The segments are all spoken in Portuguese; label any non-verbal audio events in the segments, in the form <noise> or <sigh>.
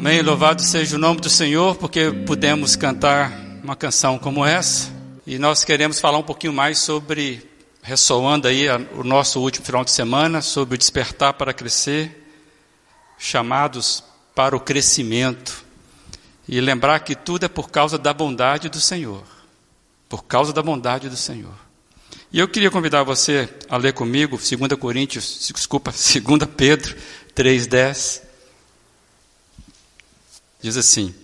Amém. Louvado seja o nome do Senhor, porque pudemos cantar uma canção como essa. E nós queremos falar um pouquinho mais sobre, ressoando aí o nosso último final de semana, sobre o despertar para crescer, chamados para o crescimento. E lembrar que tudo é por causa da bondade do Senhor. Por causa da bondade do Senhor. E eu queria convidar você a ler comigo 2 Coríntios, desculpa, <laughs> 2 Pedro 3,10. Diz assim: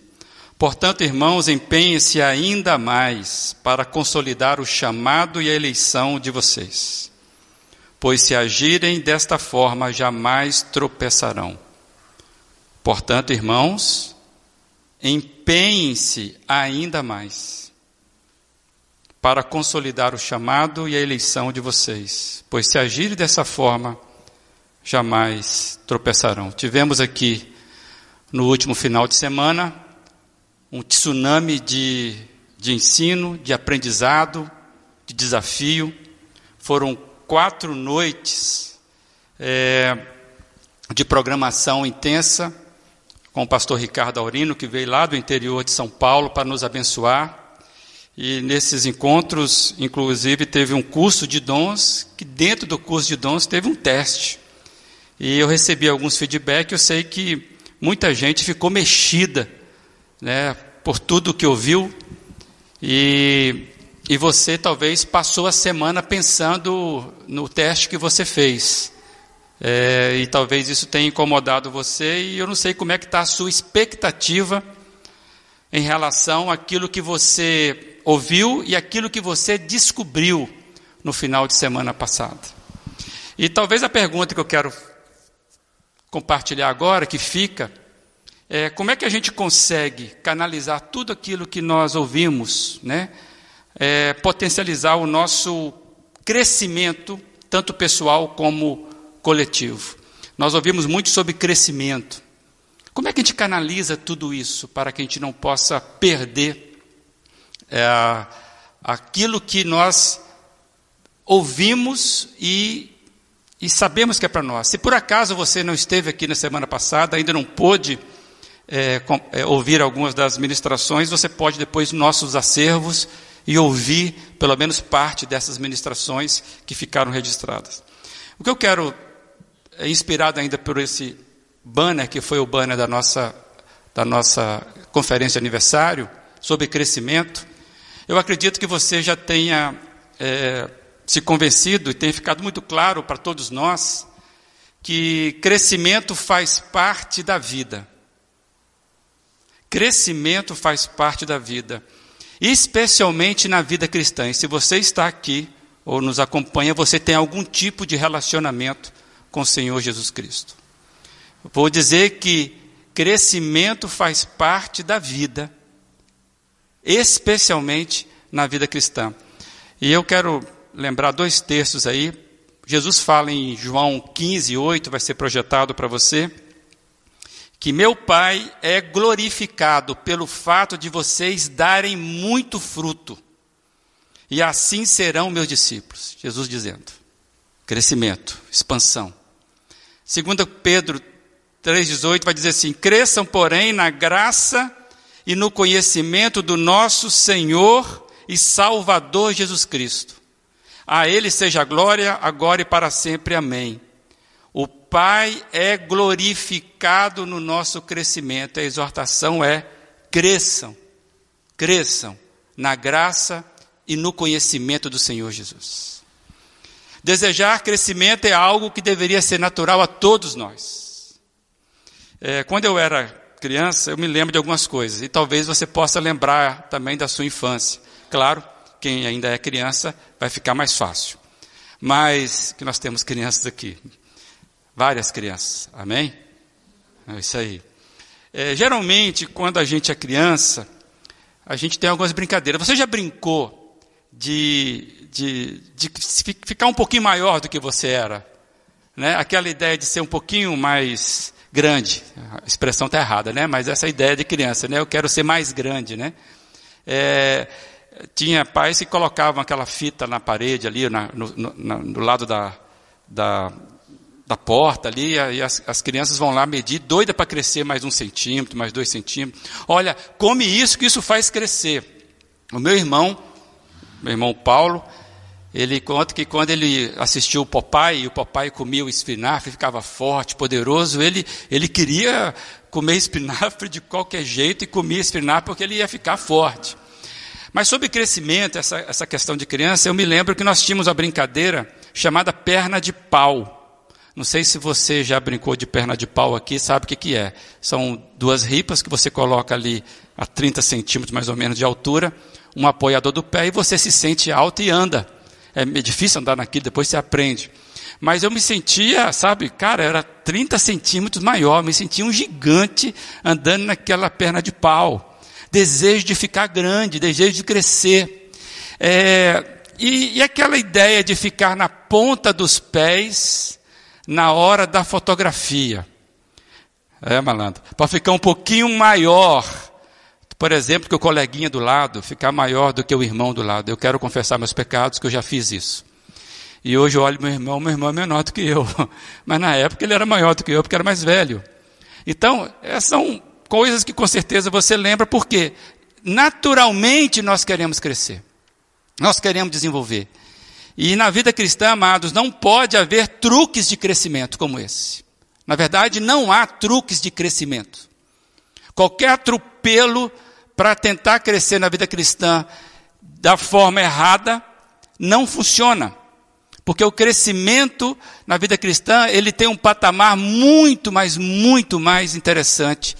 Portanto, irmãos, empenhem-se ainda mais para consolidar o chamado e a eleição de vocês. Pois se agirem desta forma, jamais tropeçarão. Portanto, irmãos, empenhem-se ainda mais para consolidar o chamado e a eleição de vocês. Pois se agirem dessa forma, jamais tropeçarão. Tivemos aqui no último final de semana, um tsunami de, de ensino, de aprendizado, de desafio. Foram quatro noites é, de programação intensa com o pastor Ricardo Aurino, que veio lá do interior de São Paulo para nos abençoar. E nesses encontros, inclusive, teve um curso de dons, que dentro do curso de dons teve um teste. E eu recebi alguns feedbacks, eu sei que muita gente ficou mexida né, por tudo que ouviu e, e você talvez passou a semana pensando no teste que você fez. É, e talvez isso tenha incomodado você e eu não sei como é que está a sua expectativa em relação àquilo que você ouviu e aquilo que você descobriu no final de semana passada. E talvez a pergunta que eu quero compartilhar agora, que fica, é como é que a gente consegue canalizar tudo aquilo que nós ouvimos, né? É, potencializar o nosso crescimento, tanto pessoal como coletivo. Nós ouvimos muito sobre crescimento. Como é que a gente canaliza tudo isso para que a gente não possa perder é, aquilo que nós ouvimos e e sabemos que é para nós. Se por acaso você não esteve aqui na semana passada, ainda não pôde é, com, é, ouvir algumas das ministrações, você pode depois nos nossos acervos e ouvir pelo menos parte dessas ministrações que ficaram registradas. O que eu quero, é, inspirado ainda por esse banner, que foi o banner da nossa, da nossa conferência aniversário, sobre crescimento, eu acredito que você já tenha é, se convencido e tem ficado muito claro para todos nós que crescimento faz parte da vida. Crescimento faz parte da vida, especialmente na vida cristã. E se você está aqui ou nos acompanha, você tem algum tipo de relacionamento com o Senhor Jesus Cristo. Vou dizer que crescimento faz parte da vida, especialmente na vida cristã. E eu quero lembrar dois textos aí. Jesus fala em João 15, 8, vai ser projetado para você, que meu Pai é glorificado pelo fato de vocês darem muito fruto, e assim serão meus discípulos. Jesus dizendo: crescimento, expansão. 2 Pedro 3,18 vai dizer assim: cresçam, porém, na graça e no conhecimento do nosso Senhor e Salvador Jesus Cristo. A Ele seja glória, agora e para sempre. Amém. O Pai é glorificado no nosso crescimento. A exortação é: cresçam, cresçam na graça e no conhecimento do Senhor Jesus. Desejar crescimento é algo que deveria ser natural a todos nós. É, quando eu era criança, eu me lembro de algumas coisas, e talvez você possa lembrar também da sua infância. Claro, quem ainda é criança, vai ficar mais fácil. Mas que nós temos crianças aqui, várias crianças, amém? É isso aí. É, geralmente, quando a gente é criança, a gente tem algumas brincadeiras. Você já brincou de, de, de ficar um pouquinho maior do que você era? Né? Aquela ideia de ser um pouquinho mais grande. A expressão está errada, né? Mas essa ideia de criança, né? Eu quero ser mais grande, né? É, tinha pais que colocavam aquela fita na parede ali, na, no, no, lado da, da, da porta ali, e as, as crianças vão lá medir, doida para crescer mais um centímetro, mais dois centímetros. Olha, come isso, que isso faz crescer. O meu irmão, meu irmão Paulo, ele conta que quando ele assistiu o Popeye, e o Popeye comia o espinafre, ficava forte, poderoso, ele, ele queria comer <laughs> espinafre de qualquer jeito e comia espinafre porque ele ia ficar forte. Mas sobre crescimento, essa, essa questão de criança, eu me lembro que nós tínhamos a brincadeira chamada perna de pau. Não sei se você já brincou de perna de pau aqui, sabe o que, que é. São duas ripas que você coloca ali a 30 centímetros mais ou menos de altura, um apoiador do pé e você se sente alto e anda. É difícil andar naquilo, depois você aprende. Mas eu me sentia, sabe, cara, era 30 centímetros maior, me sentia um gigante andando naquela perna de pau. Desejo de ficar grande, desejo de crescer. É, e, e aquela ideia de ficar na ponta dos pés, na hora da fotografia. É, malandro. Para ficar um pouquinho maior. Por exemplo, que o coleguinha do lado ficar maior do que o irmão do lado. Eu quero confessar meus pecados, que eu já fiz isso. E hoje eu olho meu irmão, meu irmão é menor do que eu. <laughs> Mas na época ele era maior do que eu, porque era mais velho. Então, são coisas que com certeza você lembra, porque naturalmente nós queremos crescer. Nós queremos desenvolver. E na vida cristã, amados, não pode haver truques de crescimento como esse. Na verdade, não há truques de crescimento. Qualquer atropelo para tentar crescer na vida cristã da forma errada não funciona. Porque o crescimento na vida cristã, ele tem um patamar muito, mas muito mais interessante,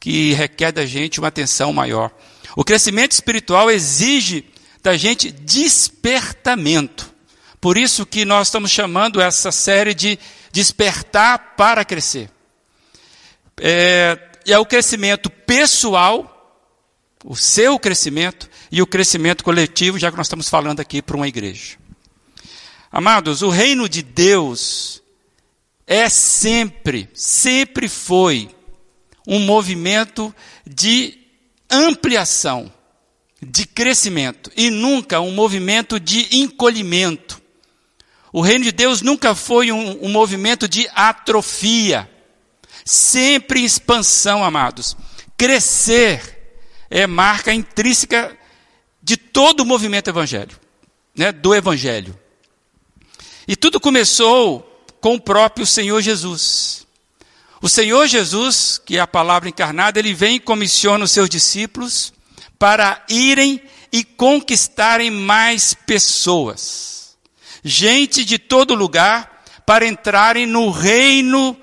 que requer da gente uma atenção maior. O crescimento espiritual exige da gente despertamento. Por isso que nós estamos chamando essa série de despertar para crescer. É, é o crescimento pessoal, o seu crescimento, e o crescimento coletivo, já que nós estamos falando aqui para uma igreja. Amados, o reino de Deus é sempre, sempre foi um movimento de ampliação, de crescimento, e nunca um movimento de encolhimento. O reino de Deus nunca foi um, um movimento de atrofia, sempre expansão, amados. Crescer é marca intrínseca de todo o movimento evangélico, né, do evangelho. E tudo começou com o próprio Senhor Jesus. O Senhor Jesus, que é a palavra encarnada, ele vem e comissiona os seus discípulos para irem e conquistarem mais pessoas gente de todo lugar para entrarem no reino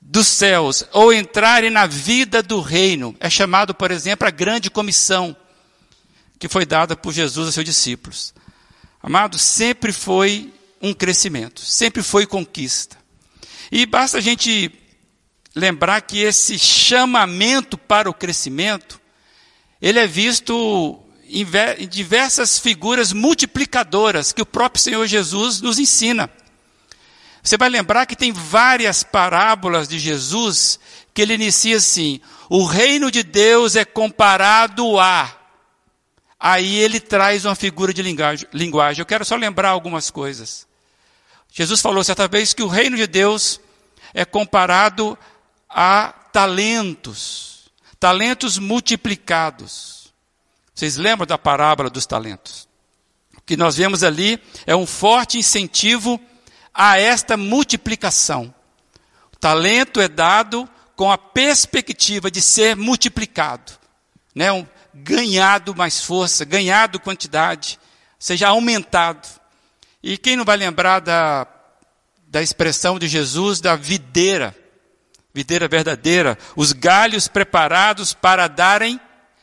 dos céus, ou entrarem na vida do reino. É chamado, por exemplo, a grande comissão que foi dada por Jesus a seus discípulos. Amado, sempre foi um crescimento, sempre foi conquista. E basta a gente lembrar que esse chamamento para o crescimento, ele é visto em diversas figuras multiplicadoras que o próprio Senhor Jesus nos ensina. Você vai lembrar que tem várias parábolas de Jesus que ele inicia assim: o reino de Deus é comparado a. Aí ele traz uma figura de linguagem. Eu quero só lembrar algumas coisas. Jesus falou certa vez que o reino de Deus é comparado a talentos, talentos multiplicados. Vocês lembram da parábola dos talentos? O que nós vemos ali é um forte incentivo a esta multiplicação. O talento é dado com a perspectiva de ser multiplicado, né? Um, ganhado mais força, ganhado quantidade, seja aumentado. E quem não vai lembrar da, da expressão de Jesus da videira, videira verdadeira, os galhos preparados para darem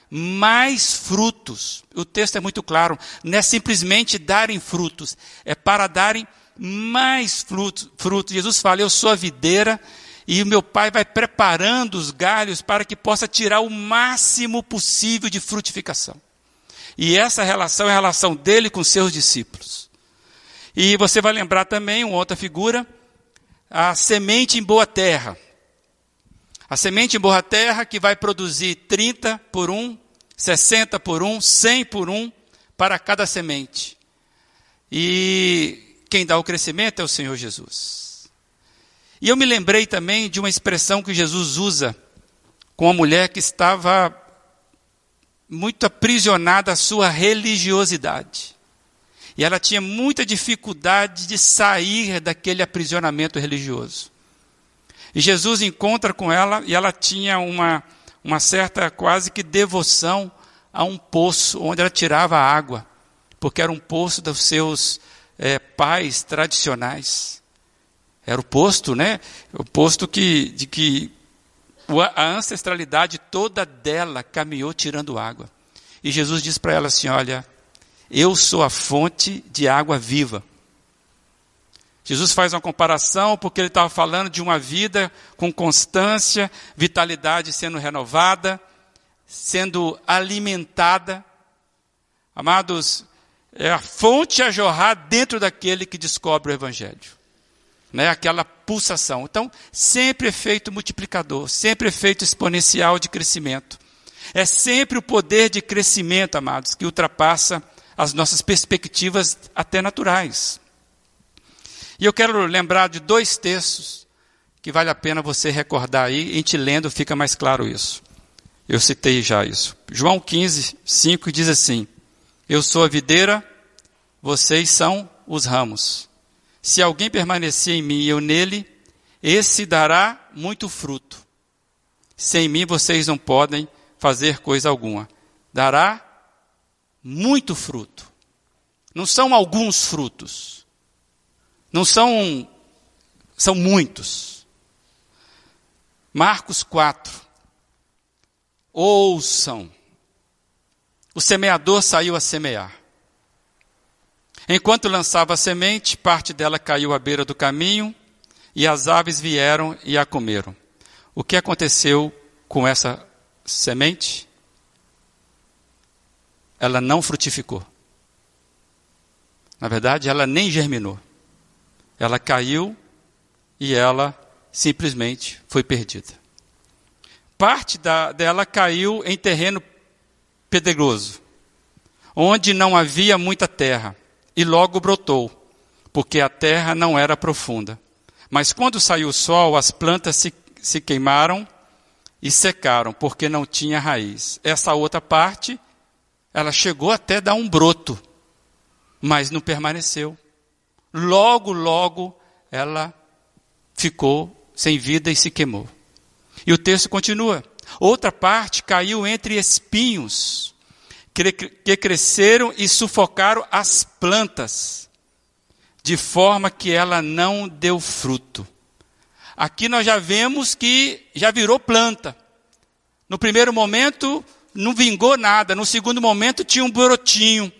mais frutos. O texto é muito claro, não é simplesmente darem frutos, é para darem mais frutos. frutos. Jesus fala: Eu sou a videira e o meu pai vai preparando os galhos para que possa tirar o máximo possível de frutificação. E essa relação é a relação dele com seus discípulos. E você vai lembrar também uma outra figura, a semente em boa terra. A semente em boa terra que vai produzir 30 por 1, 60 por 1, 100 por 1 para cada semente. E quem dá o crescimento é o Senhor Jesus. E eu me lembrei também de uma expressão que Jesus usa com a mulher que estava muito aprisionada à sua religiosidade. E ela tinha muita dificuldade de sair daquele aprisionamento religioso. E Jesus encontra com ela e ela tinha uma, uma certa quase que devoção a um poço onde ela tirava água, porque era um poço dos seus é, pais tradicionais. Era o posto, né? O posto que, de que a ancestralidade toda dela caminhou tirando água. E Jesus diz para ela assim: Olha, eu sou a fonte de água viva. Jesus faz uma comparação porque ele estava falando de uma vida com constância, vitalidade sendo renovada, sendo alimentada. Amados, é a fonte a jorrar dentro daquele que descobre o Evangelho. Né, aquela pulsação. Então, sempre efeito multiplicador, sempre efeito exponencial de crescimento. É sempre o poder de crescimento, amados, que ultrapassa as nossas perspectivas até naturais. E eu quero lembrar de dois textos que vale a pena você recordar aí, em te lendo fica mais claro isso. Eu citei já isso. João 15, 5 diz assim: Eu sou a videira, vocês são os ramos. Se alguém permanecer em mim e eu nele, esse dará muito fruto. Sem mim vocês não podem fazer coisa alguma. Dará muito fruto. Não são alguns frutos. Não são são muitos. Marcos 4. Ouçam. O semeador saiu a semear. Enquanto lançava a semente, parte dela caiu à beira do caminho, e as aves vieram e a comeram. O que aconteceu com essa semente? Ela não frutificou. Na verdade, ela nem germinou. Ela caiu e ela simplesmente foi perdida. Parte da, dela caiu em terreno pedregoso, onde não havia muita terra, e logo brotou, porque a terra não era profunda. Mas quando saiu o sol, as plantas se, se queimaram e secaram, porque não tinha raiz. Essa outra parte, ela chegou até dar um broto, mas não permaneceu. Logo, logo, ela ficou sem vida e se queimou. E o texto continua. Outra parte caiu entre espinhos, que cresceram e sufocaram as plantas, de forma que ela não deu fruto. Aqui nós já vemos que já virou planta. No primeiro momento não vingou nada, no segundo momento tinha um brotinho.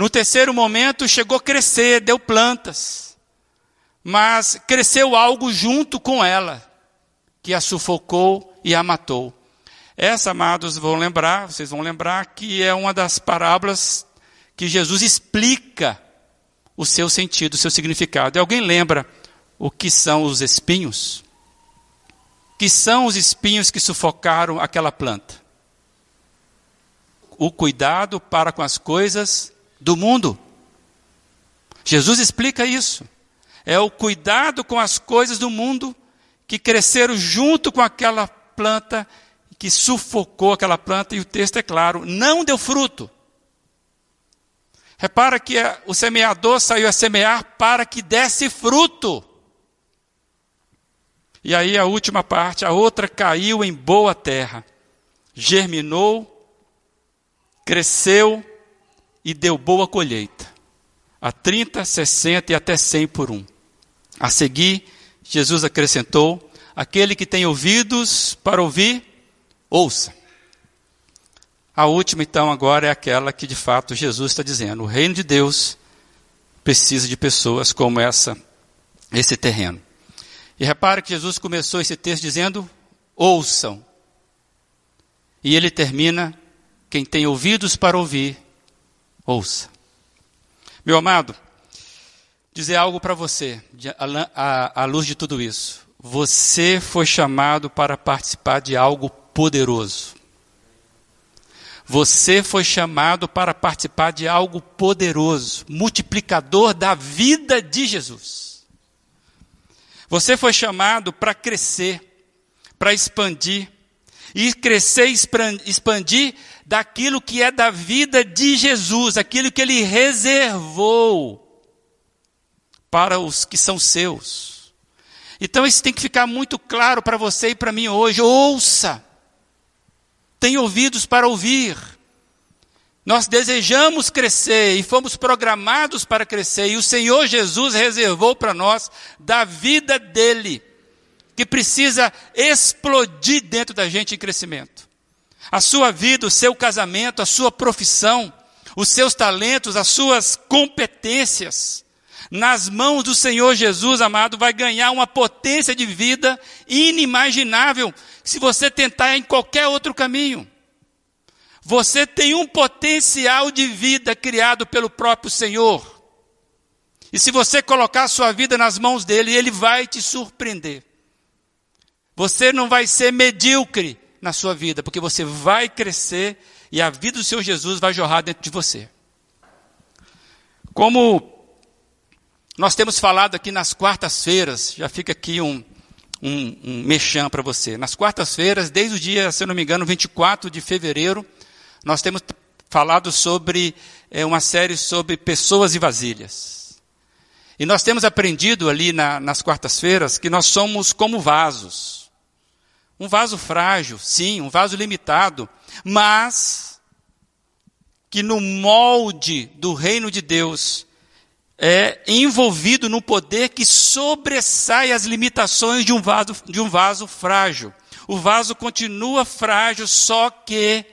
No terceiro momento chegou a crescer, deu plantas. Mas cresceu algo junto com ela, que a sufocou e a matou. Essa, amados, vão lembrar, vocês vão lembrar que é uma das parábolas que Jesus explica o seu sentido, o seu significado. E alguém lembra o que são os espinhos? Que são os espinhos que sufocaram aquela planta? O cuidado para com as coisas do mundo. Jesus explica isso. É o cuidado com as coisas do mundo que cresceram junto com aquela planta, que sufocou aquela planta, e o texto é claro, não deu fruto. Repara que o semeador saiu a semear para que desse fruto. E aí a última parte, a outra caiu em boa terra, germinou, cresceu e deu boa colheita. A 30, 60 e até 100 por um. A seguir, Jesus acrescentou: aquele que tem ouvidos para ouvir, ouça. A última, então, agora é aquela que de fato Jesus está dizendo: o reino de Deus precisa de pessoas como essa, esse terreno. E repare que Jesus começou esse texto dizendo: ouçam. E ele termina: quem tem ouvidos para ouvir, ouça. Meu amado, dizer algo para você, à luz de tudo isso. Você foi chamado para participar de algo poderoso. Você foi chamado para participar de algo poderoso, multiplicador da vida de Jesus. Você foi chamado para crescer, para expandir. E crescer e expandir daquilo que é da vida de Jesus, aquilo que ele reservou para os que são seus. Então isso tem que ficar muito claro para você e para mim hoje. Ouça. Tem ouvidos para ouvir. Nós desejamos crescer e fomos programados para crescer, e o Senhor Jesus reservou para nós da vida dele, que precisa explodir dentro da gente em crescimento. A sua vida, o seu casamento, a sua profissão, os seus talentos, as suas competências, nas mãos do Senhor Jesus, amado, vai ganhar uma potência de vida inimaginável se você tentar em qualquer outro caminho. Você tem um potencial de vida criado pelo próprio Senhor. E se você colocar a sua vida nas mãos dele, ele vai te surpreender. Você não vai ser medíocre na sua vida, porque você vai crescer e a vida do Senhor Jesus vai jorrar dentro de você. Como nós temos falado aqui nas quartas-feiras, já fica aqui um, um, um mexão para você. Nas quartas-feiras, desde o dia, se eu não me engano, 24 de fevereiro, nós temos falado sobre é, uma série sobre pessoas e vasilhas. E nós temos aprendido ali na, nas quartas-feiras que nós somos como vasos. Um vaso frágil, sim, um vaso limitado, mas que no molde do reino de Deus é envolvido no poder que sobressai as limitações de um vaso, de um vaso frágil. O vaso continua frágil, só que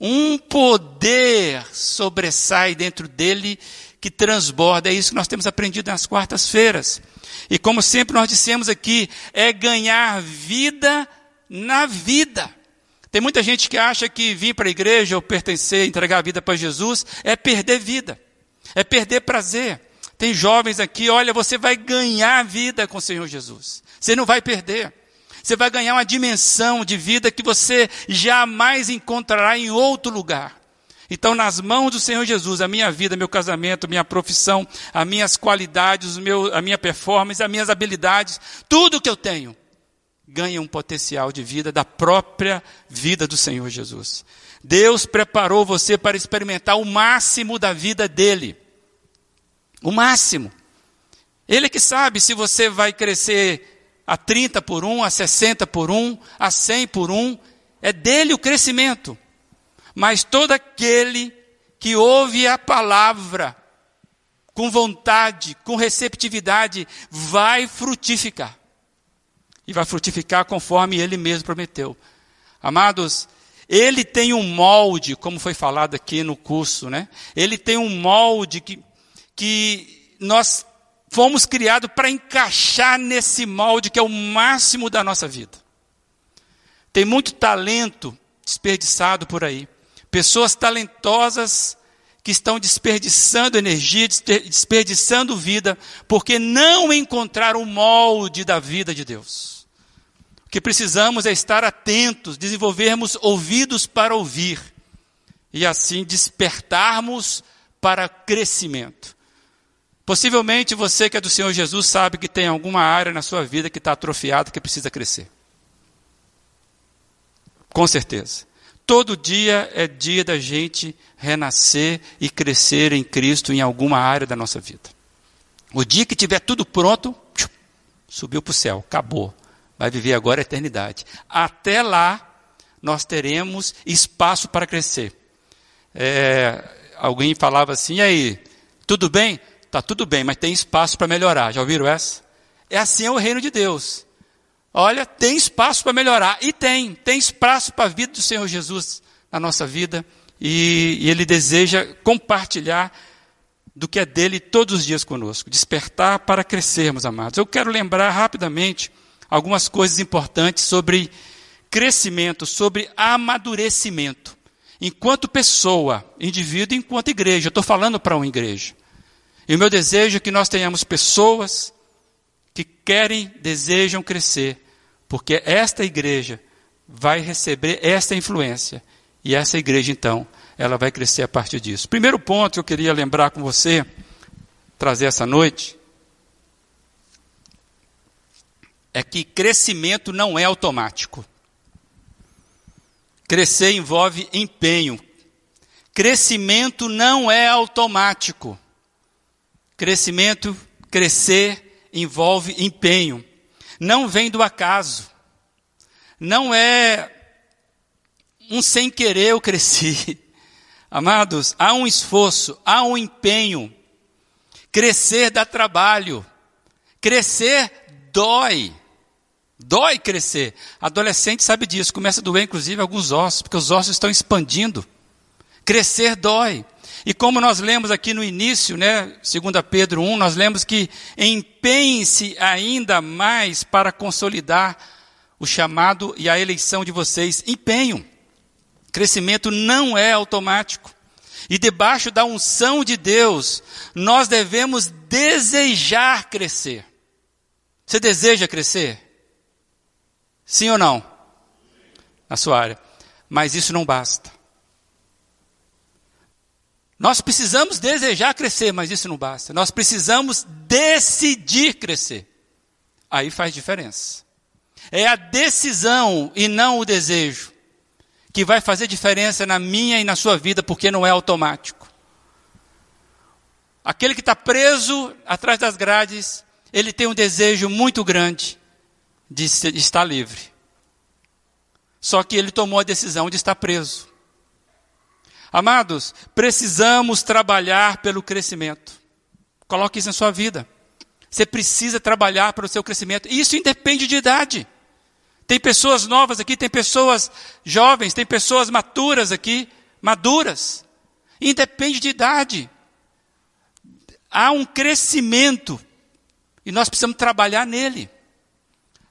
um poder sobressai dentro dele que transborda. É isso que nós temos aprendido nas quartas-feiras. E como sempre nós dissemos aqui, é ganhar vida na vida. Tem muita gente que acha que vir para a igreja ou pertencer, entregar a vida para Jesus, é perder vida, é perder prazer. Tem jovens aqui, olha, você vai ganhar vida com o Senhor Jesus. Você não vai perder. Você vai ganhar uma dimensão de vida que você jamais encontrará em outro lugar. Então, nas mãos do Senhor Jesus, a minha vida, meu casamento, minha profissão, as minhas qualidades, meu, a minha performance, as minhas habilidades, tudo que eu tenho, ganha um potencial de vida da própria vida do Senhor Jesus. Deus preparou você para experimentar o máximo da vida dele. O máximo. Ele que sabe se você vai crescer a 30 por 1, a 60 por 1, a 100 por 1. É dele o crescimento. Mas todo aquele que ouve a palavra com vontade, com receptividade, vai frutificar. E vai frutificar conforme ele mesmo prometeu. Amados, ele tem um molde, como foi falado aqui no curso, né? Ele tem um molde que, que nós fomos criados para encaixar nesse molde que é o máximo da nossa vida. Tem muito talento desperdiçado por aí. Pessoas talentosas que estão desperdiçando energia, desperdiçando vida, porque não encontraram o molde da vida de Deus. O que precisamos é estar atentos, desenvolvermos ouvidos para ouvir e assim despertarmos para crescimento. Possivelmente você que é do Senhor Jesus sabe que tem alguma área na sua vida que está atrofiada, que precisa crescer. Com certeza. Todo dia é dia da gente renascer e crescer em Cristo em alguma área da nossa vida. O dia que tiver tudo pronto, subiu para o céu, acabou. Vai viver agora a eternidade. Até lá, nós teremos espaço para crescer. É, alguém falava assim, e aí, tudo bem? Está tudo bem, mas tem espaço para melhorar. Já ouviram essa? É assim é o reino de Deus. Olha, tem espaço para melhorar. E tem. Tem espaço para a vida do Senhor Jesus na nossa vida. E, e Ele deseja compartilhar do que é dele todos os dias conosco. Despertar para crescermos, amados. Eu quero lembrar rapidamente algumas coisas importantes sobre crescimento, sobre amadurecimento. Enquanto pessoa, indivíduo, enquanto igreja. Estou falando para uma igreja. E o meu desejo é que nós tenhamos pessoas que querem, desejam crescer, porque esta igreja vai receber esta influência. E essa igreja, então, ela vai crescer a partir disso. Primeiro ponto que eu queria lembrar com você, trazer essa noite, é que crescimento não é automático. Crescer envolve empenho. Crescimento não é automático. Crescimento, crescer envolve empenho. Não vem do acaso. Não é um sem querer eu cresci. <laughs> Amados, há um esforço, há um empenho. Crescer dá trabalho. Crescer dói. Dói crescer. Adolescente sabe disso, começa a doer inclusive alguns ossos, porque os ossos estão expandindo. Crescer dói. E como nós lemos aqui no início, né, 2 Pedro 1, nós lemos que empenhe-se ainda mais para consolidar o chamado e a eleição de vocês. Empenho. Crescimento não é automático. E debaixo da unção de Deus, nós devemos desejar crescer. Você deseja crescer? Sim ou não? Na sua área. Mas isso não basta. Nós precisamos desejar crescer, mas isso não basta. Nós precisamos decidir crescer. Aí faz diferença. É a decisão e não o desejo que vai fazer diferença na minha e na sua vida, porque não é automático. Aquele que está preso atrás das grades, ele tem um desejo muito grande de estar livre. Só que ele tomou a decisão de estar preso. Amados, precisamos trabalhar pelo crescimento. Coloque isso na sua vida. Você precisa trabalhar para o seu crescimento. Isso independe de idade. Tem pessoas novas aqui, tem pessoas jovens, tem pessoas maturas aqui, maduras. Independe de idade. Há um crescimento e nós precisamos trabalhar nele.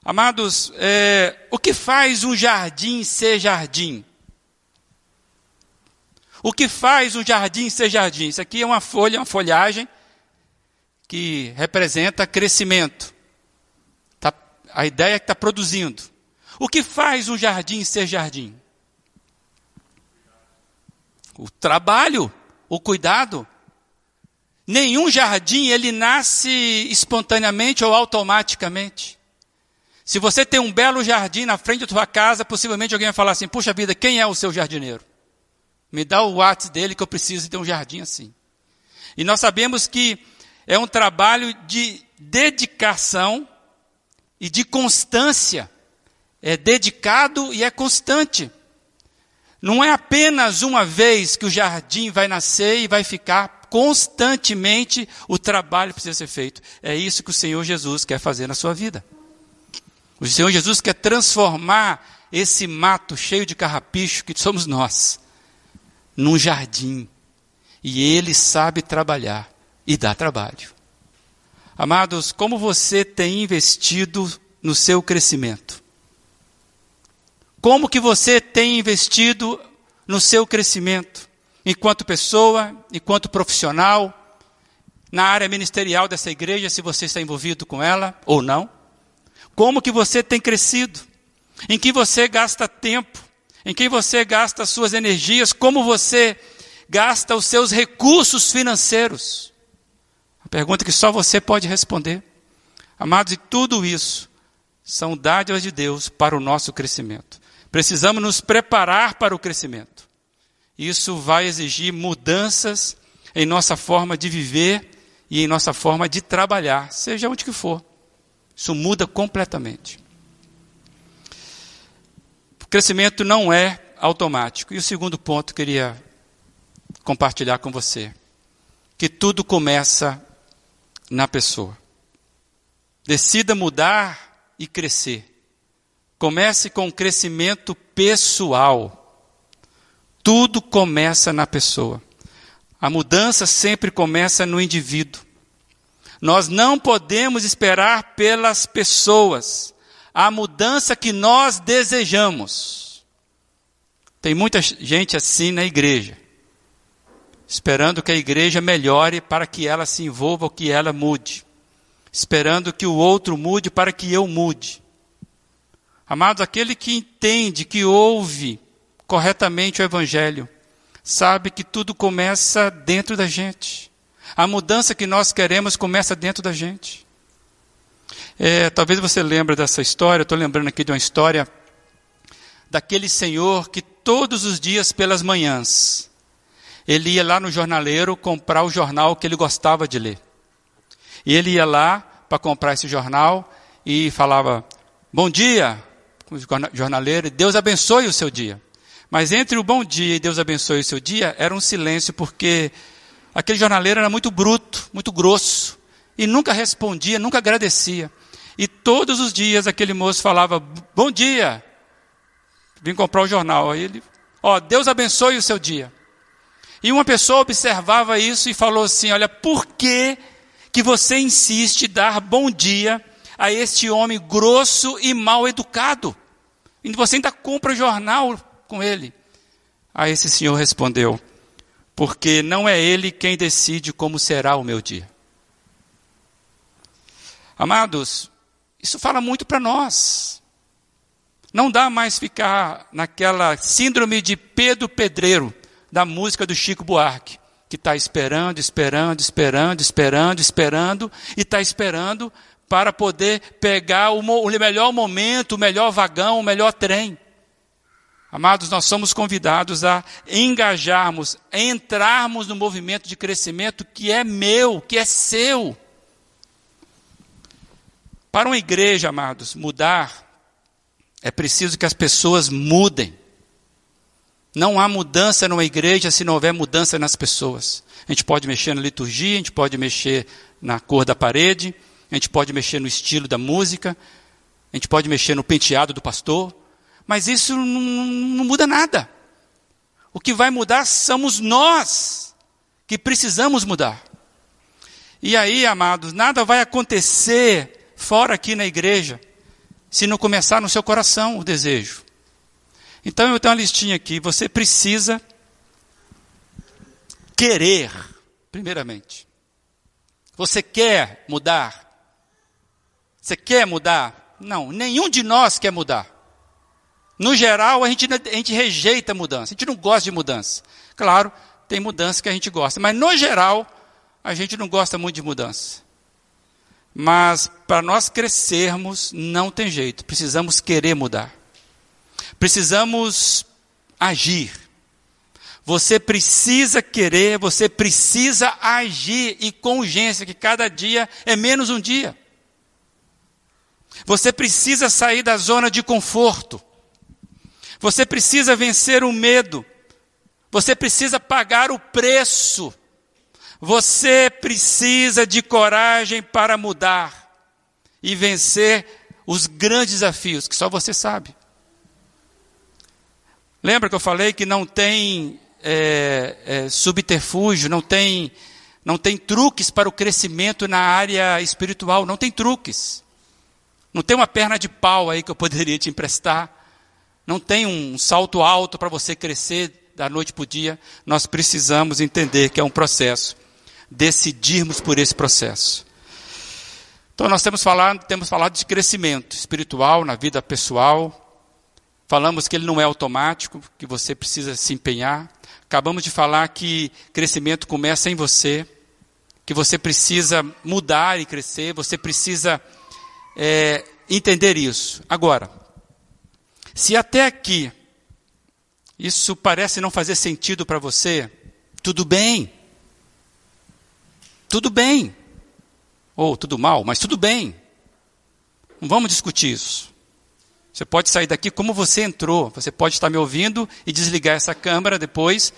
Amados, é, o que faz um jardim ser jardim? O que faz um jardim ser jardim? Isso aqui é uma folha, uma folhagem que representa crescimento. Tá, a ideia é que está produzindo. O que faz um jardim ser jardim? O trabalho, o cuidado. Nenhum jardim ele nasce espontaneamente ou automaticamente. Se você tem um belo jardim na frente da sua casa, possivelmente alguém vai falar assim: "Puxa vida, quem é o seu jardineiro? Me dá o WhatsApp dele que eu preciso ter um jardim assim". E nós sabemos que é um trabalho de dedicação e de constância é dedicado e é constante. Não é apenas uma vez que o jardim vai nascer e vai ficar constantemente o trabalho precisa ser feito. É isso que o Senhor Jesus quer fazer na sua vida. O Senhor Jesus quer transformar esse mato cheio de carrapicho que somos nós num jardim. E ele sabe trabalhar e dá trabalho. Amados, como você tem investido no seu crescimento? Como que você tem investido no seu crescimento, enquanto pessoa, enquanto profissional, na área ministerial dessa igreja, se você está envolvido com ela ou não? Como que você tem crescido? Em que você gasta tempo? Em que você gasta as suas energias? Como você gasta os seus recursos financeiros? A pergunta que só você pode responder. Amados, e tudo isso são dádivas de Deus para o nosso crescimento. Precisamos nos preparar para o crescimento. Isso vai exigir mudanças em nossa forma de viver e em nossa forma de trabalhar, seja onde que for. Isso muda completamente. O crescimento não é automático. E o segundo ponto que eu queria compartilhar com você, que tudo começa na pessoa. Decida mudar e crescer. Comece com o crescimento pessoal. Tudo começa na pessoa. A mudança sempre começa no indivíduo. Nós não podemos esperar pelas pessoas a mudança que nós desejamos. Tem muita gente assim na igreja, esperando que a igreja melhore para que ela se envolva ou que ela mude, esperando que o outro mude para que eu mude. Amados, aquele que entende, que ouve corretamente o Evangelho, sabe que tudo começa dentro da gente. A mudança que nós queremos começa dentro da gente. É, talvez você lembre dessa história, estou lembrando aqui de uma história daquele senhor que todos os dias pelas manhãs, ele ia lá no jornaleiro comprar o jornal que ele gostava de ler. E ele ia lá para comprar esse jornal e falava: Bom dia, jornaleiro, Deus abençoe o seu dia. Mas entre o bom dia e Deus abençoe o seu dia, era um silêncio, porque aquele jornaleiro era muito bruto, muito grosso, e nunca respondia, nunca agradecia. E todos os dias aquele moço falava: Bom dia, vim comprar o jornal. Aí ele, ó, Deus abençoe o seu dia. E uma pessoa observava isso e falou assim: Olha, por que, que você insiste dar bom dia a este homem grosso e mal educado? E você ainda compra jornal com ele. Aí esse senhor respondeu: Porque não é ele quem decide como será o meu dia. Amados, isso fala muito para nós. Não dá mais ficar naquela síndrome de Pedro Pedreiro, da música do Chico Buarque, que está esperando, esperando, esperando, esperando, esperando, e está esperando para poder pegar o, o melhor momento, o melhor vagão, o melhor trem. Amados, nós somos convidados a engajarmos, a entrarmos no movimento de crescimento que é meu, que é seu. Para uma igreja, amados, mudar, é preciso que as pessoas mudem. Não há mudança numa igreja se não houver mudança nas pessoas. A gente pode mexer na liturgia, a gente pode mexer na cor da parede, a gente pode mexer no estilo da música, a gente pode mexer no penteado do pastor, mas isso não, não muda nada. O que vai mudar somos nós que precisamos mudar. E aí, amados, nada vai acontecer fora aqui na igreja se não começar no seu coração o desejo. Então eu tenho uma listinha aqui. Você precisa querer, primeiramente. Você quer mudar? Você quer mudar? Não, nenhum de nós quer mudar. No geral, a gente, a gente rejeita mudança, a gente não gosta de mudança. Claro, tem mudança que a gente gosta, mas no geral, a gente não gosta muito de mudança. Mas para nós crescermos, não tem jeito, precisamos querer mudar. Precisamos agir. Você precisa querer, você precisa agir e com urgência, que cada dia é menos um dia. Você precisa sair da zona de conforto. Você precisa vencer o medo. Você precisa pagar o preço. Você precisa de coragem para mudar e vencer os grandes desafios que só você sabe. Lembra que eu falei que não tem é, é, subterfúgio, não tem, não tem truques para o crescimento na área espiritual, não tem truques. Não tem uma perna de pau aí que eu poderia te emprestar. Não tem um salto alto para você crescer da noite para o dia. Nós precisamos entender que é um processo. Decidirmos por esse processo. Então nós temos falado, temos falado de crescimento espiritual na vida pessoal. Falamos que ele não é automático, que você precisa se empenhar. Acabamos de falar que crescimento começa em você, que você precisa mudar e crescer, você precisa é, entender isso. Agora, se até aqui isso parece não fazer sentido para você, tudo bem. Tudo bem. Ou tudo mal, mas tudo bem. Não vamos discutir isso. Você pode sair daqui como você entrou. Você pode estar me ouvindo e desligar essa câmera depois,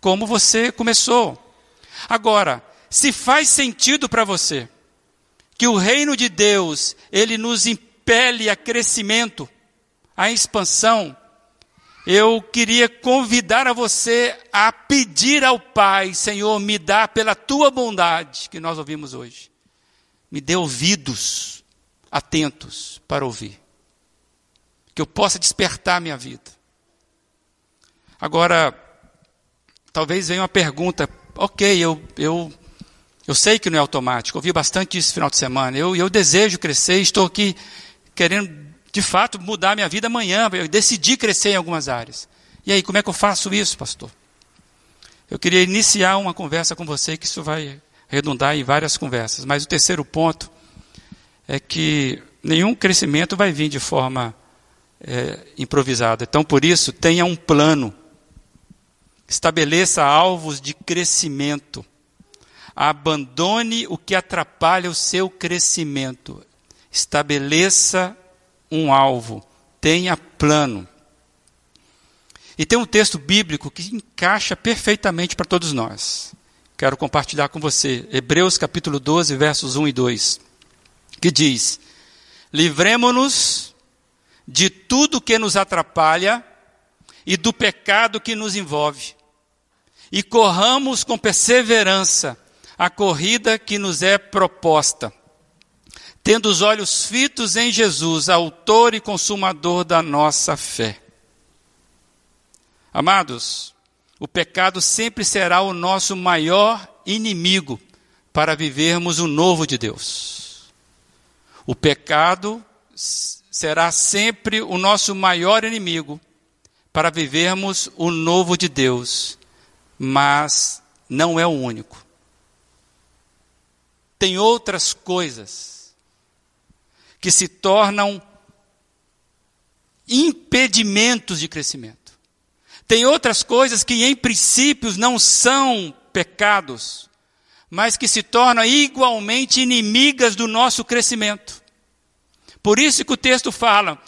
como você começou. Agora, se faz sentido para você que o reino de Deus, ele nos impele a crescimento, a expansão, eu queria convidar a você a pedir ao Pai, Senhor, me dá pela tua bondade, que nós ouvimos hoje. Me dê ouvidos atentos para ouvir. Que eu possa despertar minha vida. Agora, talvez venha uma pergunta, ok, eu, eu, eu sei que não é automático, ouvi bastante isso no final de semana, eu, eu desejo crescer, estou aqui querendo de fato mudar minha vida amanhã. Eu decidi crescer em algumas áreas. E aí, como é que eu faço isso, pastor? Eu queria iniciar uma conversa com você, que isso vai redundar em várias conversas. Mas o terceiro ponto é que nenhum crescimento vai vir de forma é, improvisada. Então, por isso, tenha um plano. Estabeleça alvos de crescimento. Abandone o que atrapalha o seu crescimento. Estabeleça um alvo. Tenha plano. E tem um texto bíblico que encaixa perfeitamente para todos nós. Quero compartilhar com você. Hebreus capítulo 12, versos 1 e 2. Que diz: Livremo-nos de tudo que nos atrapalha e do pecado que nos envolve. E corramos com perseverança a corrida que nos é proposta, tendo os olhos fitos em Jesus, autor e consumador da nossa fé. Amados, o pecado sempre será o nosso maior inimigo para vivermos o novo de Deus. O pecado será sempre o nosso maior inimigo para vivermos o novo de Deus, mas não é o único. Tem outras coisas que se tornam impedimentos de crescimento. Tem outras coisas que, em princípios, não são pecados, mas que se tornam igualmente inimigas do nosso crescimento. Por isso que o texto fala: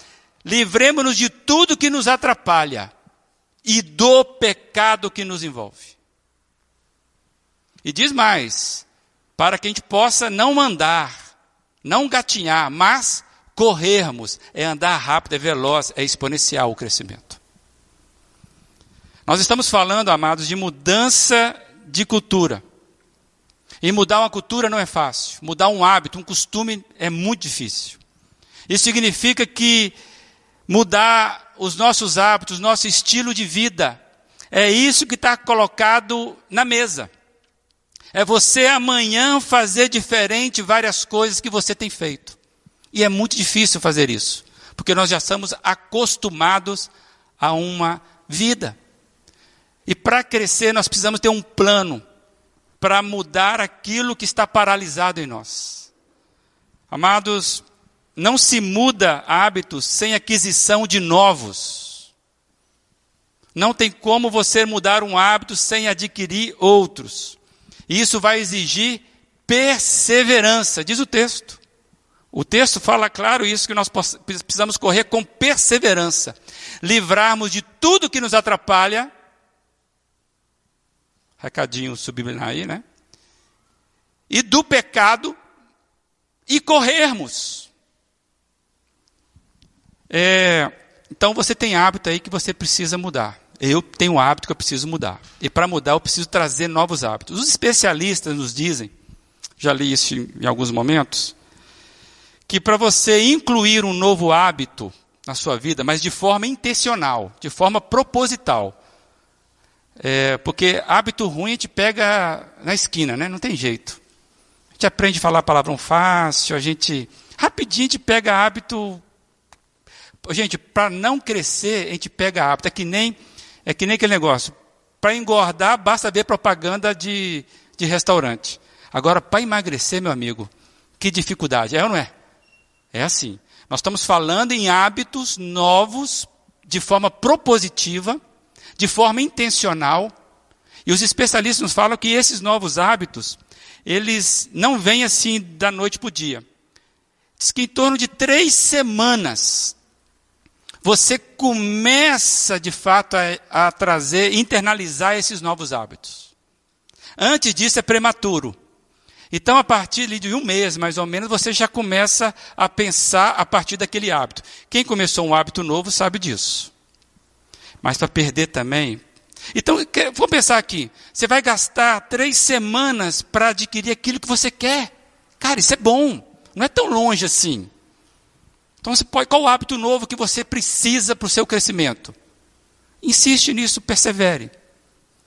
livremos-nos de tudo que nos atrapalha e do pecado que nos envolve. E diz mais: para que a gente possa não andar, não gatinhar, mas corrermos, é andar rápido, é veloz, é exponencial o crescimento. Nós estamos falando, amados, de mudança de cultura. E mudar uma cultura não é fácil. Mudar um hábito, um costume é muito difícil. Isso significa que mudar os nossos hábitos, nosso estilo de vida, é isso que está colocado na mesa. É você amanhã fazer diferente várias coisas que você tem feito. E é muito difícil fazer isso, porque nós já estamos acostumados a uma vida. E para crescer, nós precisamos ter um plano para mudar aquilo que está paralisado em nós. Amados, não se muda hábitos sem aquisição de novos. Não tem como você mudar um hábito sem adquirir outros. E isso vai exigir perseverança, diz o texto. O texto fala claro isso, que nós precisamos correr com perseverança. Livrarmos de tudo que nos atrapalha. Recadinho subliminar aí, né? E do pecado. E corrermos. É, então você tem hábito aí que você precisa mudar. Eu tenho um hábito que eu preciso mudar. E para mudar eu preciso trazer novos hábitos. Os especialistas nos dizem, já li isso em alguns momentos, que para você incluir um novo hábito na sua vida, mas de forma intencional, de forma proposital. É, porque hábito ruim a gente pega na esquina, né? não tem jeito. A gente aprende a falar palavrão fácil, a gente rapidinho a gente pega hábito Gente, para não crescer, a gente pega hábito. É que nem, é que nem aquele negócio. Para engordar, basta ver propaganda de, de restaurante. Agora, para emagrecer, meu amigo, que dificuldade. É ou não é? É assim. Nós estamos falando em hábitos novos, de forma propositiva, de forma intencional. E os especialistas nos falam que esses novos hábitos, eles não vêm assim da noite para o dia. Diz que em torno de três semanas você começa de fato a, a trazer, internalizar esses novos hábitos. Antes disso é prematuro. Então, a partir de um mês, mais ou menos, você já começa a pensar a partir daquele hábito. Quem começou um hábito novo sabe disso. Mas para perder também. Então, vamos pensar aqui. Você vai gastar três semanas para adquirir aquilo que você quer. Cara, isso é bom. Não é tão longe assim. Então você pode, qual o hábito novo que você precisa para o seu crescimento? Insiste nisso, persevere.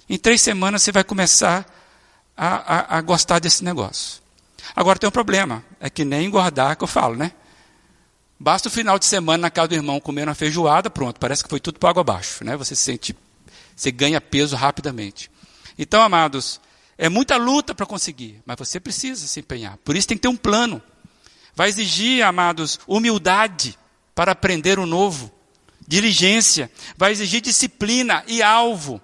Em três semanas você vai começar a, a, a gostar desse negócio. Agora tem um problema, é que nem engordar que eu falo, né? Basta o final de semana na casa do irmão comer uma feijoada, pronto, parece que foi tudo para água abaixo, né? Você sente, você ganha peso rapidamente. Então, amados, é muita luta para conseguir, mas você precisa se empenhar. Por isso tem que ter um plano. Vai exigir, amados, humildade para aprender o novo, diligência, vai exigir disciplina e alvo.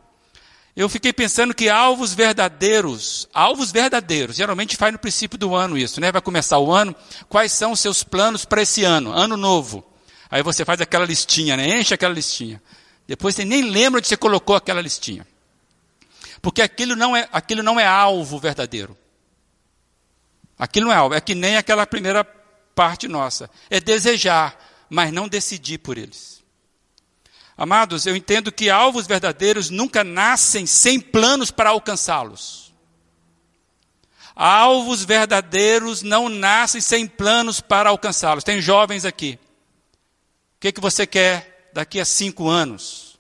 Eu fiquei pensando que alvos verdadeiros, alvos verdadeiros, geralmente faz no princípio do ano isso, né? Vai começar o ano, quais são os seus planos para esse ano, ano novo. Aí você faz aquela listinha, né? Enche aquela listinha. Depois você nem lembra onde você colocou aquela listinha. Porque aquilo não é, aquilo não é alvo verdadeiro. Aquilo não é alvo, é que nem aquela primeira parte nossa. É desejar, mas não decidir por eles. Amados, eu entendo que alvos verdadeiros nunca nascem sem planos para alcançá-los. Alvos verdadeiros não nascem sem planos para alcançá-los. Tem jovens aqui. O que, que você quer daqui a cinco anos?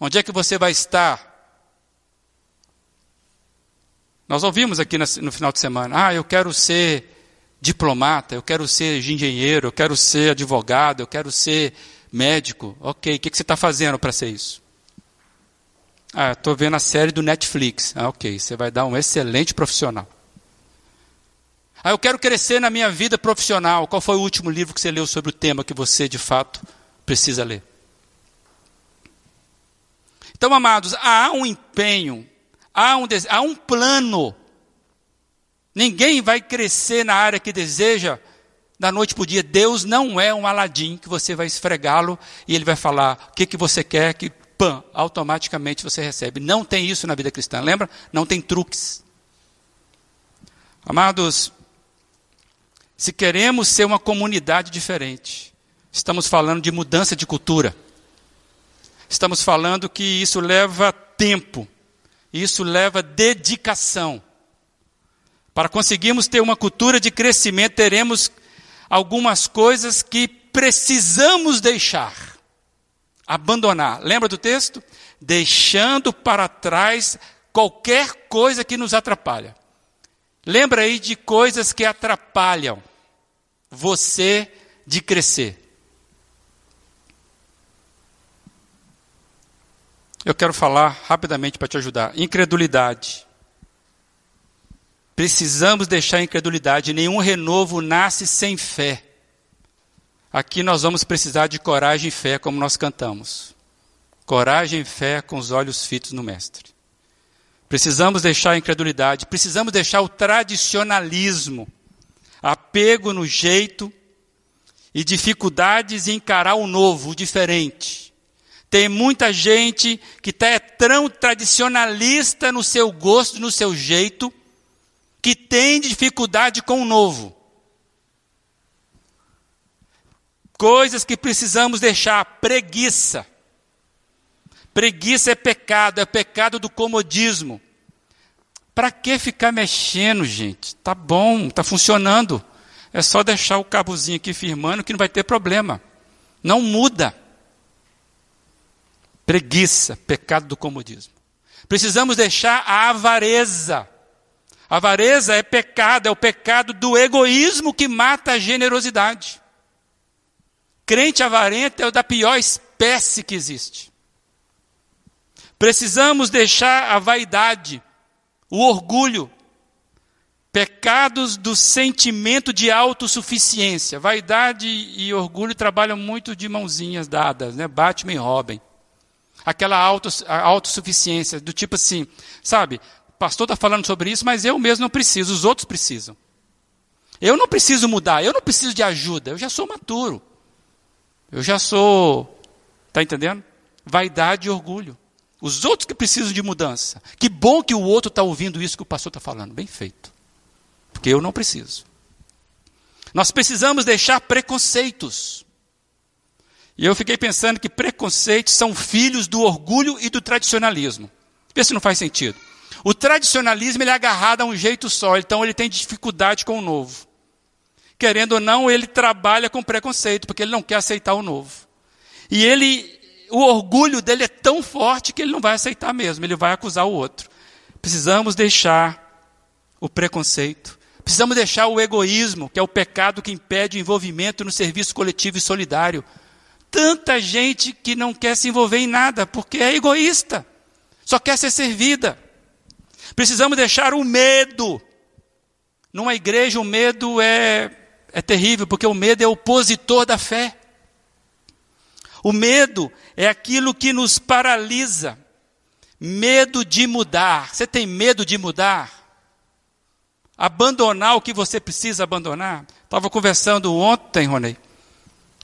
Onde é que você vai estar? Nós ouvimos aqui no final de semana: ah, eu quero ser diplomata, eu quero ser engenheiro, eu quero ser advogado, eu quero ser médico. Ok, o que, você está fazendo para ser isso? Ah, estou vendo a série do Netflix. Ah, ok, você vai dar um excelente profissional. Ah, eu quero crescer na minha vida profissional. Qual foi o último livro que você leu sobre o tema que você, de fato, precisa ler? Então, amados, há um empenho, há um, há um plano Ninguém vai crescer na área que deseja da noite para o dia. Deus não é um aladim que você vai esfregá-lo e ele vai falar o que, que você quer, que pã, automaticamente você recebe. Não tem isso na vida cristã, lembra? Não tem truques. Amados, se queremos ser uma comunidade diferente, estamos falando de mudança de cultura. Estamos falando que isso leva tempo, isso leva dedicação. Para conseguirmos ter uma cultura de crescimento, teremos algumas coisas que precisamos deixar, abandonar. Lembra do texto? Deixando para trás qualquer coisa que nos atrapalha. Lembra aí de coisas que atrapalham você de crescer. Eu quero falar rapidamente para te ajudar. Incredulidade. Precisamos deixar a incredulidade, nenhum renovo nasce sem fé. Aqui nós vamos precisar de coragem e fé, como nós cantamos. Coragem e fé com os olhos fitos no Mestre. Precisamos deixar a incredulidade, precisamos deixar o tradicionalismo, apego no jeito e dificuldades em encarar o novo, o diferente. Tem muita gente que tá, é tão tradicionalista no seu gosto, no seu jeito, que tem dificuldade com o novo. Coisas que precisamos deixar, preguiça. Preguiça é pecado, é pecado do comodismo. Para que ficar mexendo, gente? Tá bom, tá funcionando. É só deixar o cabozinho aqui firmando que não vai ter problema. Não muda. Preguiça, pecado do comodismo. Precisamos deixar a avareza. Avareza é pecado, é o pecado do egoísmo que mata a generosidade. Crente avarento é o da pior espécie que existe. Precisamos deixar a vaidade, o orgulho, pecados do sentimento de autossuficiência. Vaidade e orgulho trabalham muito de mãozinhas dadas, né? Batman e Robin. Aquela autossuficiência, do tipo assim, sabe? Pastor está falando sobre isso, mas eu mesmo não preciso, os outros precisam. Eu não preciso mudar, eu não preciso de ajuda, eu já sou maturo. Eu já sou, está entendendo? Vaidade e orgulho. Os outros que precisam de mudança. Que bom que o outro está ouvindo isso que o pastor está falando. Bem feito. Porque eu não preciso. Nós precisamos deixar preconceitos. E eu fiquei pensando que preconceitos são filhos do orgulho e do tradicionalismo. Vê se não faz sentido. O tradicionalismo ele é agarrado a um jeito só, então ele tem dificuldade com o novo. Querendo ou não, ele trabalha com preconceito, porque ele não quer aceitar o novo. E ele, o orgulho dele é tão forte que ele não vai aceitar mesmo, ele vai acusar o outro. Precisamos deixar o preconceito. Precisamos deixar o egoísmo, que é o pecado que impede o envolvimento no serviço coletivo e solidário. Tanta gente que não quer se envolver em nada porque é egoísta, só quer ser servida. Precisamos deixar o medo. Numa igreja, o medo é, é terrível, porque o medo é opositor da fé. O medo é aquilo que nos paralisa. Medo de mudar. Você tem medo de mudar? Abandonar o que você precisa abandonar? Estava conversando ontem, Ronei.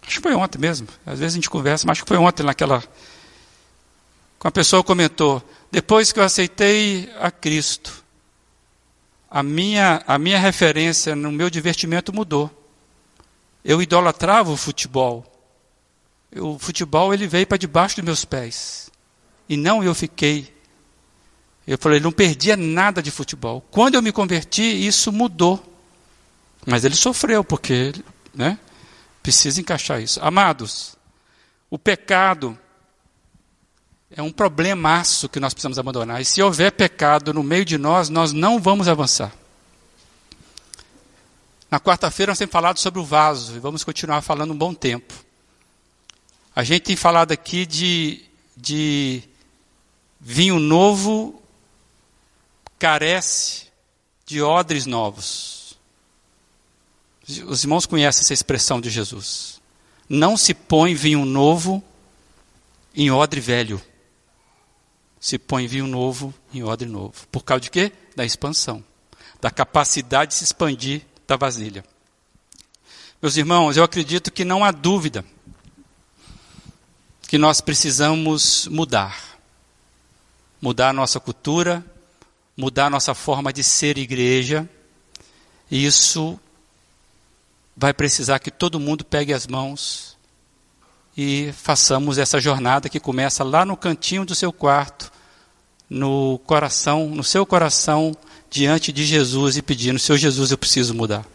Acho que foi ontem mesmo. Às vezes a gente conversa, mas acho que foi ontem naquela. Com a pessoa comentou: depois que eu aceitei a Cristo, a minha, a minha referência no meu divertimento mudou. Eu idolatrava o futebol. O futebol ele veio para debaixo dos meus pés. E não eu fiquei. Eu falei, não perdia nada de futebol. Quando eu me converti, isso mudou. Mas ele sofreu, porque né, precisa encaixar isso. Amados, o pecado é um problemaço que nós precisamos abandonar. E se houver pecado no meio de nós, nós não vamos avançar. Na quarta-feira nós temos falado sobre o vaso e vamos continuar falando um bom tempo. A gente tem falado aqui de, de vinho novo carece de odres novos. Os irmãos conhecem essa expressão de Jesus. Não se põe vinho novo em odre velho se põe vinho novo em odre novo. Por causa de quê? Da expansão. Da capacidade de se expandir da vasilha. Meus irmãos, eu acredito que não há dúvida que nós precisamos mudar. Mudar a nossa cultura, mudar a nossa forma de ser igreja. E isso vai precisar que todo mundo pegue as mãos e façamos essa jornada que começa lá no cantinho do seu quarto, no coração, no seu coração, diante de Jesus e pedindo: Seu Jesus, eu preciso mudar.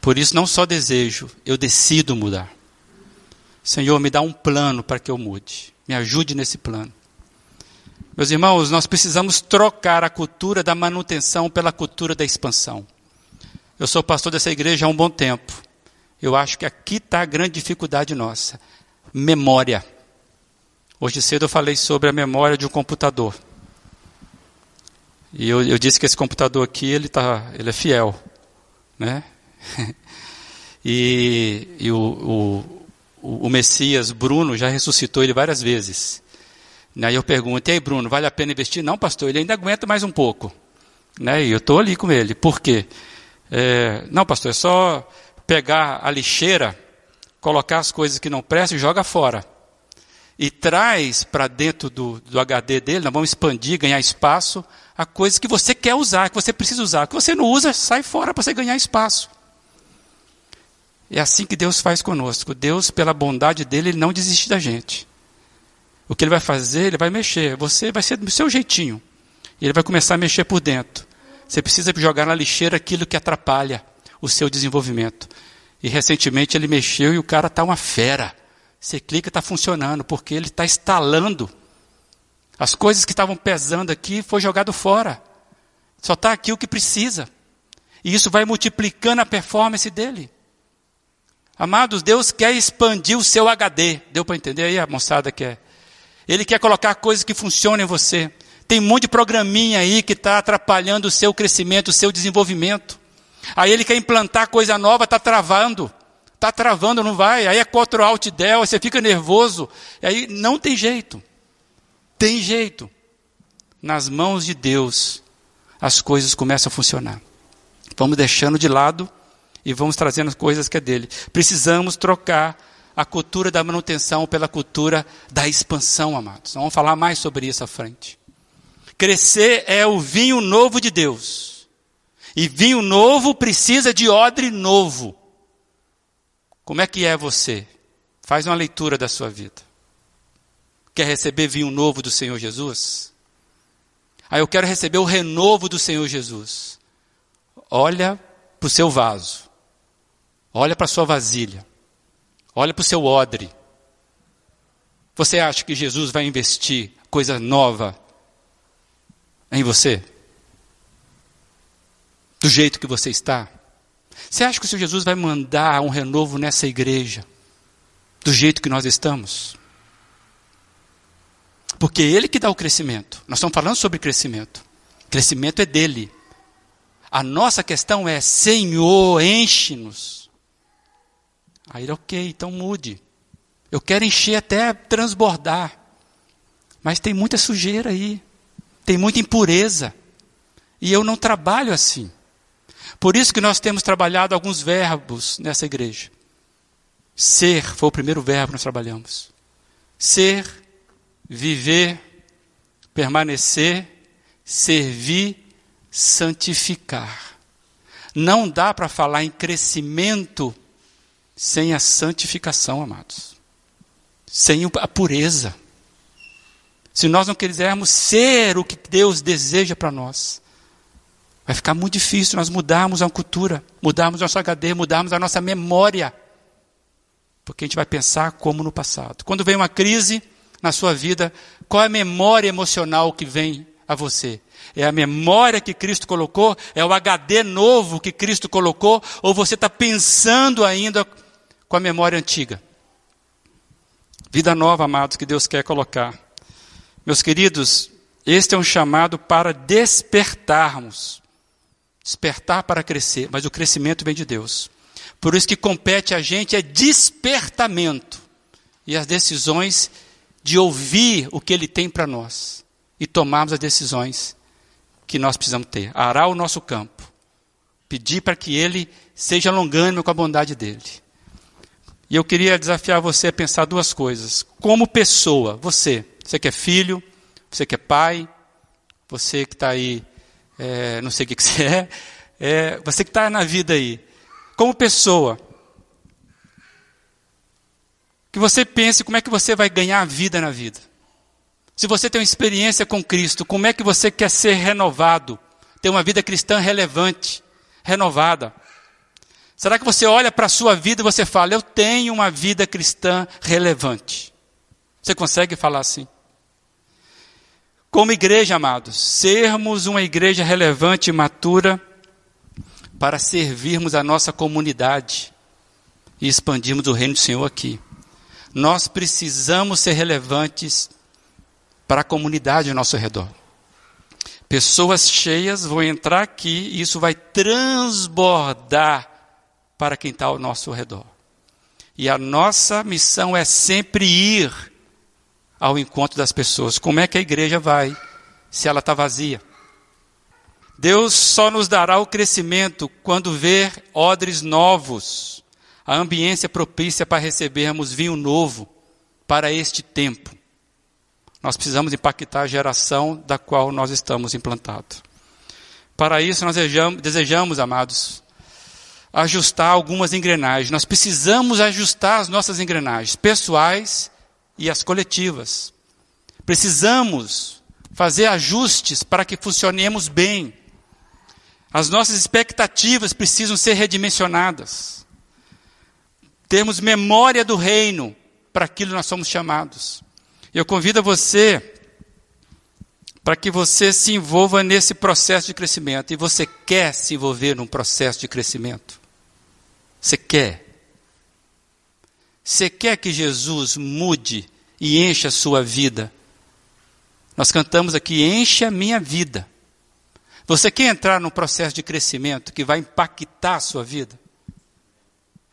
Por isso, não só desejo, eu decido mudar. Senhor, me dá um plano para que eu mude. Me ajude nesse plano. Meus irmãos, nós precisamos trocar a cultura da manutenção pela cultura da expansão. Eu sou pastor dessa igreja há um bom tempo. Eu acho que aqui está a grande dificuldade nossa: memória. Hoje cedo eu falei sobre a memória de um computador. E eu, eu disse que esse computador aqui ele tá, ele é fiel, né? <laughs> e, e o, o, o, Messias Bruno já ressuscitou ele várias vezes. Aí eu pergunto, e aí Bruno, vale a pena investir? Não, pastor, ele ainda aguenta mais um pouco. Né? E eu estou ali com ele. Por quê? É, não, pastor, é só pegar a lixeira, colocar as coisas que não prestam e joga fora e traz para dentro do, do HD dele, nós vamos expandir, ganhar espaço, a coisa que você quer usar, que você precisa usar. Que você não usa, sai fora para você ganhar espaço. É assim que Deus faz conosco. Deus, pela bondade dele, ele não desiste da gente. O que ele vai fazer, ele vai mexer. Você vai ser do seu jeitinho. Ele vai começar a mexer por dentro. Você precisa jogar na lixeira aquilo que atrapalha o seu desenvolvimento. E recentemente ele mexeu e o cara está uma fera. Você clica, está funcionando, porque ele está instalando. As coisas que estavam pesando aqui foi jogado fora. Só está aqui o que precisa. E isso vai multiplicando a performance dele. Amados, Deus quer expandir o seu HD. Deu para entender aí a moçada quer? Ele quer colocar coisas que funcionem em você. Tem um monte de programinha aí que está atrapalhando o seu crescimento, o seu desenvolvimento. Aí ele quer implantar coisa nova, está travando. Está travando, não vai. Aí é Ctrl Alt Del, você fica nervoso. Aí não tem jeito. Tem jeito. Nas mãos de Deus, as coisas começam a funcionar. Vamos deixando de lado e vamos trazendo as coisas que é dele. Precisamos trocar a cultura da manutenção pela cultura da expansão, amados. Vamos falar mais sobre isso à frente. Crescer é o vinho novo de Deus. E vinho novo precisa de odre novo. Como é que é você? Faz uma leitura da sua vida. Quer receber vinho novo do Senhor Jesus? Ah, eu quero receber o renovo do Senhor Jesus. Olha para o seu vaso. Olha para a sua vasilha. Olha para o seu odre. Você acha que Jesus vai investir coisa nova em você? Do jeito que você está? Você acha que o Senhor Jesus vai mandar um renovo nessa igreja, do jeito que nós estamos? Porque é Ele que dá o crescimento. Nós estamos falando sobre crescimento. Crescimento é dele. A nossa questão é: Senhor, enche-nos. Aí, ok, então mude. Eu quero encher até transbordar. Mas tem muita sujeira aí. Tem muita impureza. E eu não trabalho assim. Por isso que nós temos trabalhado alguns verbos nessa igreja. Ser foi o primeiro verbo que nós trabalhamos. Ser, viver, permanecer, servir, santificar. Não dá para falar em crescimento sem a santificação, amados. Sem a pureza. Se nós não quisermos ser o que Deus deseja para nós, vai ficar muito difícil nós mudarmos a cultura, mudarmos nosso HD, mudarmos a nossa memória. Porque a gente vai pensar como no passado. Quando vem uma crise na sua vida, qual é a memória emocional que vem a você? É a memória que Cristo colocou? É o HD novo que Cristo colocou? Ou você está pensando ainda com a memória antiga? Vida nova, amados, que Deus quer colocar. Meus queridos, este é um chamado para despertarmos. Despertar para crescer, mas o crescimento vem de Deus. Por isso que compete a gente é despertamento e as decisões de ouvir o que Ele tem para nós e tomarmos as decisões que nós precisamos ter. Arar o nosso campo, pedir para que Ele seja longânimo com a bondade dele. E eu queria desafiar você a pensar duas coisas. Como pessoa, você, você que é filho, você que é pai, você que está aí, é, não sei o que, que <laughs> você é, é você que está na vida aí, como pessoa, que você pense como é que você vai ganhar vida na vida. Se você tem uma experiência com Cristo, como é que você quer ser renovado? Ter uma vida cristã relevante, renovada. Será que você olha para a sua vida e você fala, eu tenho uma vida cristã relevante? Você consegue falar assim? Como igreja, amados, sermos uma igreja relevante e matura para servirmos a nossa comunidade e expandirmos o reino do Senhor aqui. Nós precisamos ser relevantes para a comunidade ao nosso redor. Pessoas cheias vão entrar aqui e isso vai transbordar para quem está ao nosso redor. E a nossa missão é sempre ir ao encontro das pessoas. Como é que a igreja vai se ela está vazia? Deus só nos dará o crescimento quando ver odres novos, a ambiência propícia para recebermos vinho novo para este tempo. Nós precisamos impactar a geração da qual nós estamos implantados. Para isso, nós desejamos, amados, ajustar algumas engrenagens. Nós precisamos ajustar as nossas engrenagens pessoais e as coletivas. Precisamos fazer ajustes para que funcionemos bem. As nossas expectativas precisam ser redimensionadas. Temos memória do reino para aquilo nós somos chamados. Eu convido você para que você se envolva nesse processo de crescimento. E você quer se envolver num processo de crescimento? Você quer? Você quer que Jesus mude e encha a sua vida? Nós cantamos aqui: enche a minha vida. Você quer entrar num processo de crescimento que vai impactar a sua vida?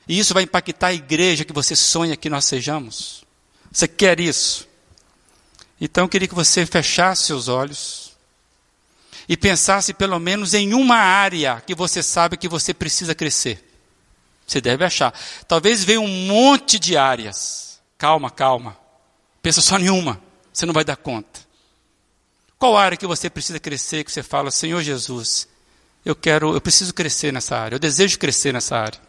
E isso vai impactar a igreja que você sonha que nós sejamos? Você quer isso? Então eu queria que você fechasse seus olhos e pensasse pelo menos em uma área que você sabe que você precisa crescer. Você deve achar. Talvez venha um monte de áreas. Calma, calma. Pensa só em uma. Você não vai dar conta. Qual área que você precisa crescer, que você fala, Senhor Jesus, eu quero, eu preciso crescer nessa área, eu desejo crescer nessa área.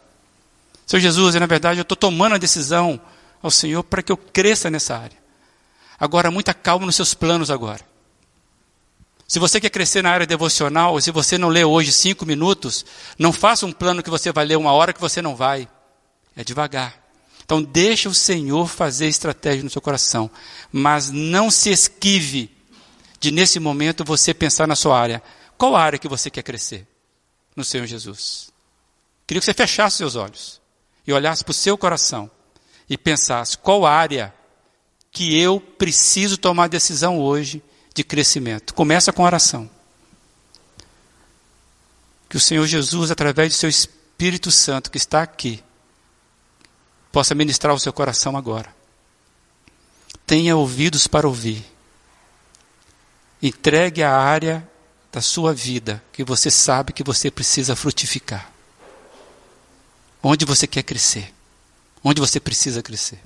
Senhor Jesus, na verdade, eu estou tomando a decisão ao Senhor para que eu cresça nessa área. Agora, muita calma nos seus planos agora. Se você quer crescer na área devocional, se você não lê hoje cinco minutos, não faça um plano que você vai ler uma hora que você não vai. É devagar. Então deixa o Senhor fazer estratégia no seu coração, mas não se esquive de nesse momento você pensar na sua área. Qual área que você quer crescer no Senhor Jesus? Queria que você fechasse seus olhos e olhasse para o seu coração e pensasse qual área que eu preciso tomar decisão hoje de crescimento. Começa com oração. Que o Senhor Jesus, através do seu Espírito Santo que está aqui, possa ministrar o seu coração agora. Tenha ouvidos para ouvir. Entregue a área da sua vida que você sabe que você precisa frutificar. Onde você quer crescer? Onde você precisa crescer?